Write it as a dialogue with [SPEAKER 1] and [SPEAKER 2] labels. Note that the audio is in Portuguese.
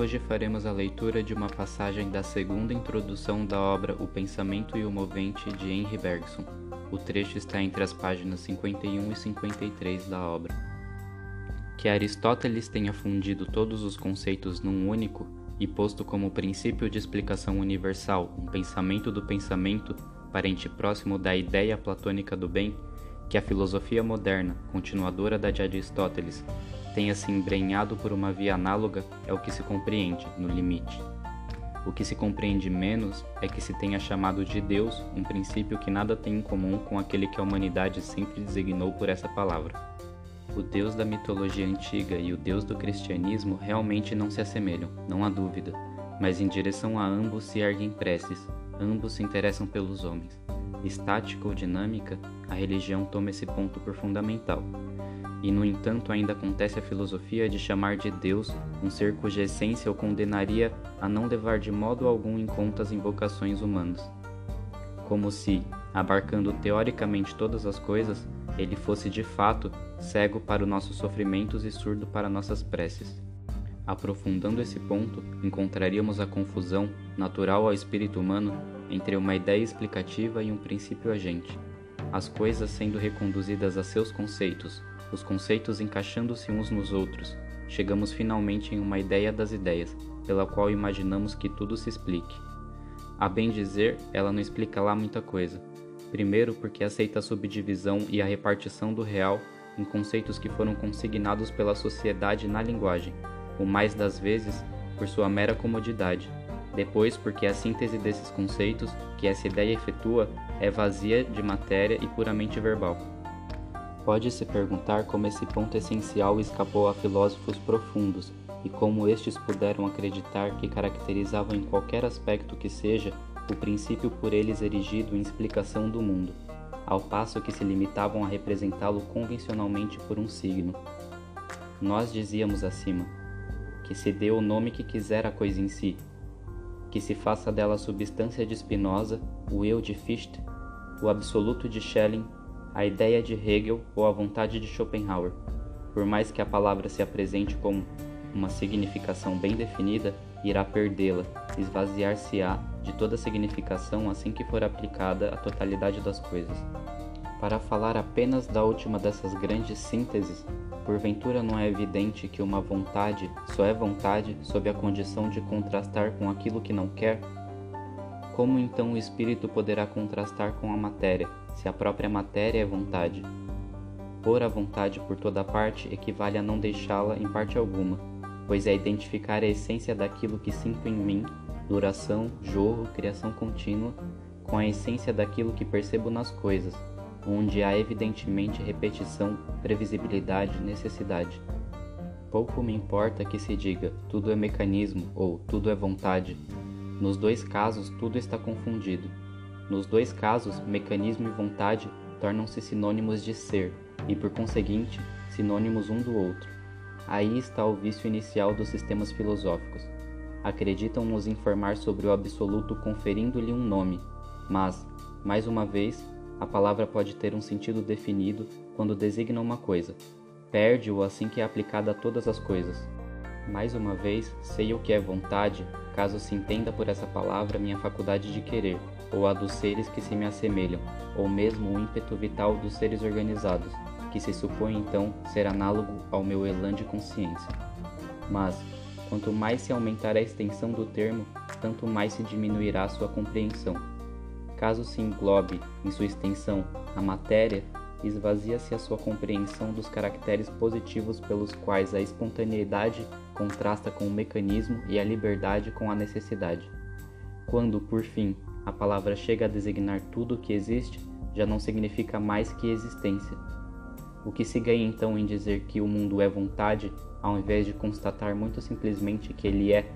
[SPEAKER 1] Hoje faremos a leitura de uma passagem da segunda introdução da obra O Pensamento e o Movente de Henry Bergson. O trecho está entre as páginas 51 e 53 da obra. Que Aristóteles tenha fundido todos os conceitos num único e posto como princípio de explicação universal um pensamento do pensamento, parente próximo da ideia platônica do bem, que a filosofia moderna, continuadora da de Aristóteles, tenha se embrenhado por uma via análoga é o que se compreende, no limite. O que se compreende menos é que se tenha chamado de Deus um princípio que nada tem em comum com aquele que a humanidade sempre designou por essa palavra. O Deus da mitologia antiga e o Deus do cristianismo realmente não se assemelham, não há dúvida, mas em direção a ambos se erguem preces, ambos se interessam pelos homens. Estática ou dinâmica, a religião toma esse ponto por fundamental. E, no entanto, ainda acontece a filosofia de chamar de Deus um ser cuja essência o condenaria a não levar de modo algum em conta as invocações humanas. Como se, abarcando teoricamente todas as coisas, ele fosse de fato cego para os nossos sofrimentos e surdo para nossas preces. Aprofundando esse ponto, encontraríamos a confusão, natural ao espírito humano, entre uma ideia explicativa e um princípio agente, as coisas sendo reconduzidas a seus conceitos, os conceitos encaixando-se uns nos outros, chegamos finalmente em uma ideia das ideias, pela qual imaginamos que tudo se explique. A bem dizer, ela não explica lá muita coisa. Primeiro, porque aceita a subdivisão e a repartição do real em conceitos que foram consignados pela sociedade na linguagem, o mais das vezes por sua mera comodidade. Depois, porque a síntese desses conceitos que essa ideia efetua é vazia de matéria e puramente verbal. Pode-se perguntar como esse ponto essencial escapou a filósofos profundos e como estes puderam acreditar que caracterizavam em qualquer aspecto que seja o princípio por eles erigido em explicação do mundo, ao passo que se limitavam a representá-lo convencionalmente por um signo. Nós dizíamos acima que se dê o nome que quiser à coisa em si, que se faça dela a substância de Spinoza, o eu de Fichte, o absoluto de Schelling a ideia de Hegel ou a vontade de Schopenhauer. Por mais que a palavra se apresente como uma significação bem definida, irá perdê-la, esvaziar-se-á de toda significação assim que for aplicada à totalidade das coisas. Para falar apenas da última dessas grandes sínteses, porventura não é evidente que uma vontade só é vontade sob a condição de contrastar com aquilo que não quer? Como então o espírito poderá contrastar com a matéria, se a própria matéria é vontade? Pôr a vontade por toda parte equivale a não deixá-la em parte alguma, pois é identificar a essência daquilo que sinto em mim, duração, jorro, criação contínua, com a essência daquilo que percebo nas coisas, onde há evidentemente repetição, previsibilidade, necessidade. Pouco me importa que se diga tudo é mecanismo ou tudo é vontade, nos dois casos, tudo está confundido. Nos dois casos, mecanismo e vontade tornam-se sinônimos de ser e, por conseguinte, sinônimos um do outro. Aí está o vício inicial dos sistemas filosóficos. Acreditam nos informar sobre o absoluto conferindo-lhe um nome, mas, mais uma vez, a palavra pode ter um sentido definido quando designa uma coisa. Perde-o assim que é aplicada a todas as coisas. Mais uma vez, sei o que é vontade, caso se entenda por essa palavra minha faculdade de querer, ou a dos seres que se me assemelham, ou mesmo o ímpeto vital dos seres organizados, que se supõe então ser análogo ao meu elan de consciência. Mas, quanto mais se aumentar a extensão do termo, tanto mais se diminuirá sua compreensão. Caso se englobe em sua extensão a matéria, esvazia-se a sua compreensão dos caracteres positivos pelos quais a espontaneidade contrasta com o mecanismo e a liberdade com a necessidade. Quando, por fim, a palavra chega a designar tudo o que existe, já não significa mais que existência. O que se ganha então em dizer que o mundo é vontade, ao invés de constatar muito simplesmente que ele é?